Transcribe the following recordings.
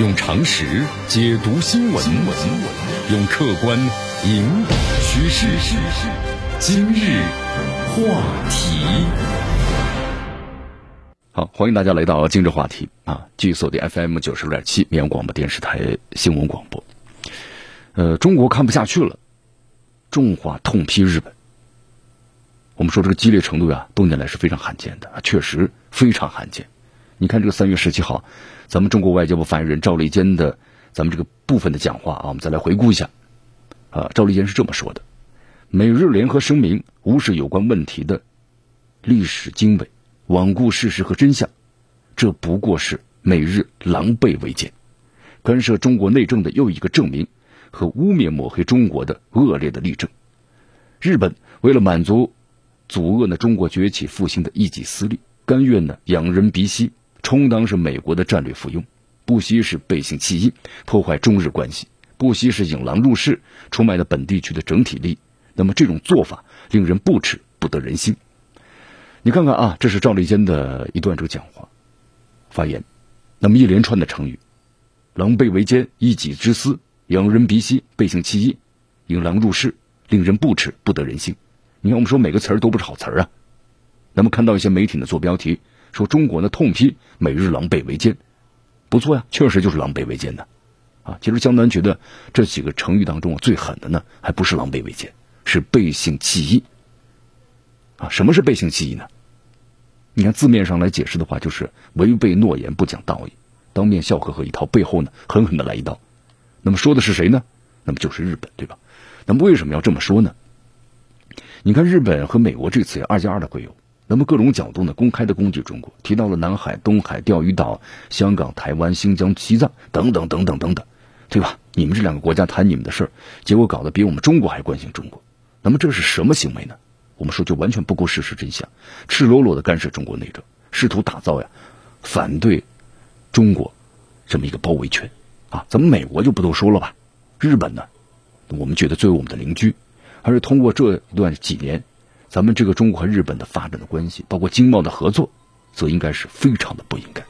用常识解读新闻，用客观引导趋势。今日话题，好，欢迎大家来到今日话题啊！继续锁定 FM 九十六点七绵阳广播电视台新闻广播。呃，中国看不下去了，重话痛批日本。我们说这个激烈程度呀，多年来是非常罕见的，确实非常罕见。你看这个三月十七号，咱们中国外交部发言人赵立坚的咱们这个部分的讲话啊，我们再来回顾一下。啊，赵立坚是这么说的：美日联合声明无视有关问题的历史经纬，罔顾事实和真相，这不过是美日狼狈为奸，干涉中国内政的又一个证明和污蔑抹黑中国的恶劣的例证。日本为了满足阻遏呢中国崛起复兴的一己私利，甘愿呢仰人鼻息。充当是美国的战略附庸，不惜是背信弃义，破坏中日关系，不惜是引狼入室，出卖了本地区的整体利益。那么这种做法令人不齿，不得人心。你看看啊，这是赵立坚的一段这个讲话发言，那么一连串的成语：狼狈为奸、一己之私、仰人鼻息、背信弃义、引狼入室，令人不齿，不得人心。你看，我们说每个词儿都不是好词儿啊。那么看到一些媒体呢做标题。说中国呢痛批美日狼狈为奸，不错呀，确实就是狼狈为奸的，啊，其实江南觉得这几个成语当中最狠的呢，还不是狼狈为奸，是背信弃义，啊，什么是背信弃义呢？你看字面上来解释的话，就是违背诺言，不讲道义，当面笑呵呵一套，背后呢狠狠的来一刀。那么说的是谁呢？那么就是日本，对吧？那么为什么要这么说呢？你看日本和美国这次二加二的会友。那么各种角度呢，公开的攻击中国，提到了南海、东海、钓鱼岛、香港、台湾、新疆、西藏等等等等等等，对吧？你们这两个国家谈你们的事儿，结果搞得比我们中国还关心中国。那么这是什么行为呢？我们说就完全不顾事实真相，赤裸裸的干涉中国内政，试图打造呀反对中国这么一个包围圈啊！咱们美国就不多说了吧，日本呢，我们觉得作为我们的邻居，还是通过这段几年。咱们这个中国和日本的发展的关系，包括经贸的合作，则应该是非常的不应该，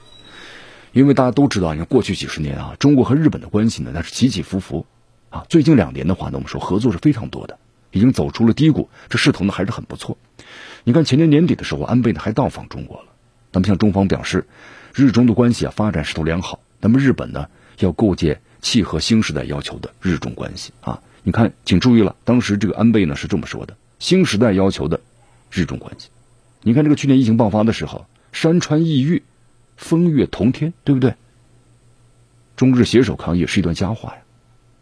因为大家都知道，你看过去几十年啊，中国和日本的关系呢，那是起起伏伏，啊，最近两年的话呢，我们说合作是非常多的，已经走出了低谷，这势头呢还是很不错。你看前年年底的时候，安倍呢还到访中国了，那么向中方表示，日中的关系啊发展势头良好，那么日本呢要构建契合新时代要求的日中关系啊，你看，请注意了，当时这个安倍呢是这么说的。新时代要求的日中关系，你看这个去年疫情爆发的时候，山川异域，风月同天，对不对？中日携手抗疫是一段佳话呀。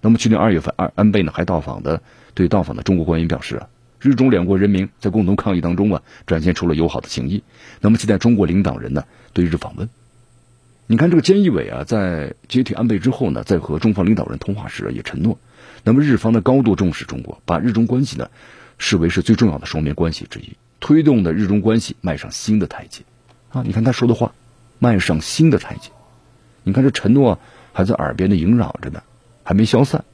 那么去年二月份，安安倍呢还到访的，对到访的中国官员表示啊，日中两国人民在共同抗疫当中啊，展现出了友好的情谊。那么期待中国领导人呢对日访问。你看这个菅义伟啊，在接替安倍之后呢，在和中方领导人通话时也承诺，那么日方的高度重视中国，把日中关系呢。视为是最重要的双边关系之一，推动的日中关系迈上新的台阶，啊，你看他说的话，迈上新的台阶，你看这承诺还在耳边的萦绕着呢，还没消散，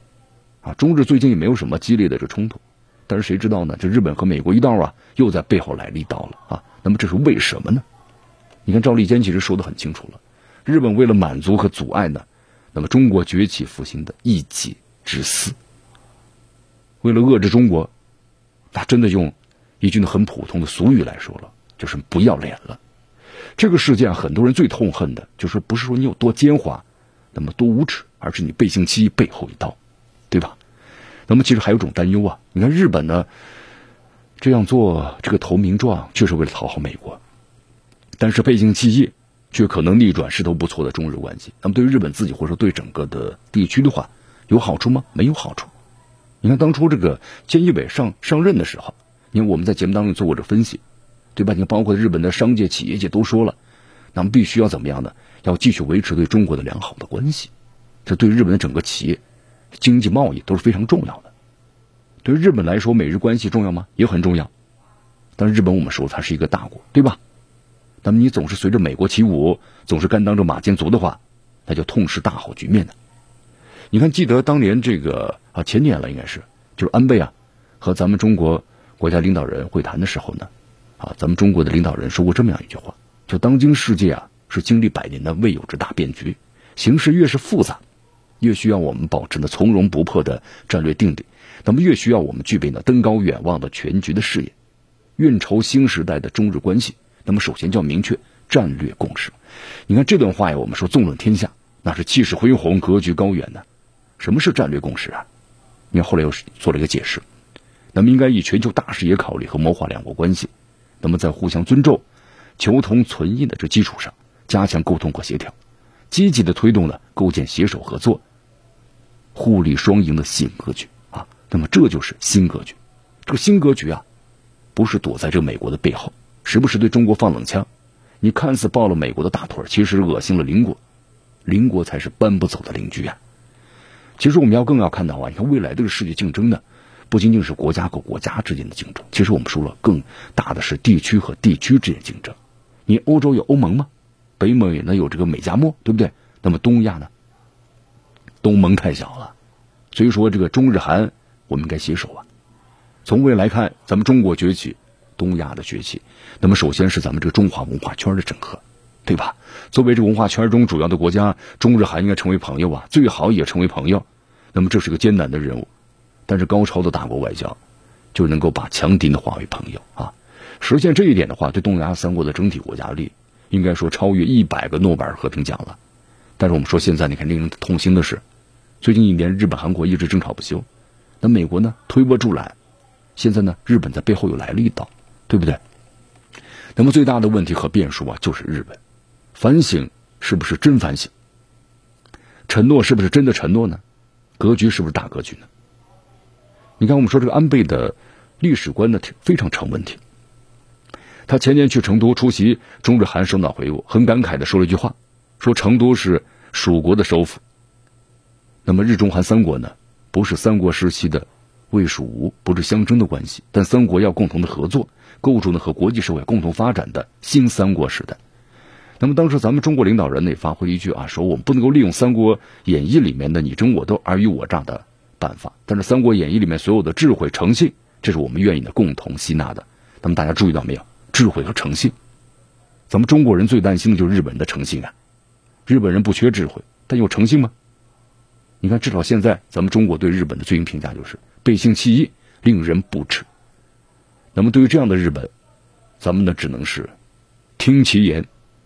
啊，中日最近也没有什么激烈的这冲突，但是谁知道呢？这日本和美国一道啊，又在背后来了一刀了啊，那么这是为什么呢？你看赵立坚其实说的很清楚了，日本为了满足和阻碍呢，那么中国崛起复兴的一己之私，为了遏制中国。那真的用一句很普通的俗语来说了，就是不要脸了。这个世界上很多人最痛恨的，就是不是说你有多奸猾，那么多无耻，而是你背信弃义，背后一刀，对吧？那么其实还有种担忧啊。你看日本呢，这样做这个投名状，就是为了讨好美国，但是背信弃义，却可能逆转势头不错的中日关系。那么对于日本自己，或者说对整个的地区的话，有好处吗？没有好处。你看当初这个菅义伟上上任的时候，因为我们在节目当中做过这分析，对吧？你看包括日本的商界、企业界都说了，那么必须要怎么样呢？要继续维持对中国的良好的关系，这对日本的整个企业、经济贸易都是非常重要的。对于日本来说，美日关系重要吗？也很重要。但是日本我们说它是一个大国，对吧？那么你总是随着美国起舞，总是甘当着马前卒的话，那就痛失大好局面的。你看，记得当年这个啊，前年了应该是，就是安倍啊，和咱们中国国家领导人会谈的时候呢，啊，咱们中国的领导人说过这么样一句话，就当今世界啊是经历百年的未有之大变局，形势越是复杂，越需要我们保持呢从容不迫的战略定力，那么越需要我们具备呢登高远望的全局的视野，运筹新时代的中日关系。那么首先就要明确战略共识。你看这段话呀，我们说纵论天下，那是气势恢宏、格局高远的。什么是战略共识啊？你看后来又是做了一个解释。那么应该以全球大视野考虑和谋划两国关系。那么在互相尊重、求同存异的这基础上，加强沟通和协调，积极的推动了构建携手合作、互利双赢的新格局啊。那么这就是新格局。这个新格局啊，不是躲在这美国的背后，时不时对中国放冷枪。你看似抱了美国的大腿，其实恶心了邻国，邻国才是搬不走的邻居啊。其实我们要更要看到啊，你看未来这个世界竞争呢。不仅仅是国家和国家之间的竞争，其实我们说了，更大的是地区和地区之间竞争。你欧洲有欧盟吗？北美呢有这个美加墨，对不对？那么东亚呢？东盟太小了，所以说这个中日韩我们应该携手啊。从未来看，咱们中国崛起，东亚的崛起，那么首先是咱们这个中华文化圈的整合，对吧？作为这文化圈中主要的国家，中日韩应该成为朋友啊，最好也成为朋友。那么这是个艰难的任务。但是高超的大国外交，就能够把强敌呢化为朋友啊！实现这一点的话，对东南亚三国的整体国家利益，应该说超越一百个诺贝尔和平奖了。但是我们说现在你看令人痛心的是，最近一年日本、韩国一直争吵不休，那美国呢推波助澜，现在呢日本在背后又来了一刀，对不对？那么最大的问题和变数啊，就是日本反省是不是真反省？承诺是不是真的承诺呢？格局是不是大格局呢？你看，我们说这个安倍的历史观呢，挺非常成问题。他前年去成都出席中日韩首脑会晤，很感慨的说了一句话，说成都是蜀国的首府。那么日中韩三国呢，不是三国时期的魏蜀吴，不是相争的关系，但三国要共同的合作，构筑呢和国际社会共同发展的新三国时代。那么当时咱们中国领导人呢，也发挥了一句啊，说我们不能够利用《三国演义》里面的你争我斗、尔虞我诈的。办法，但是《三国演义》里面所有的智慧、诚信，这是我们愿意的共同吸纳的。那么大家注意到没有？智慧和诚信，咱们中国人最担心的就是日本人的诚信啊。日本人不缺智慧，但有诚信吗？你看，至少现在咱们中国对日本的最新评价就是背信弃义，令人不齿。那么对于这样的日本，咱们呢只能是听其言，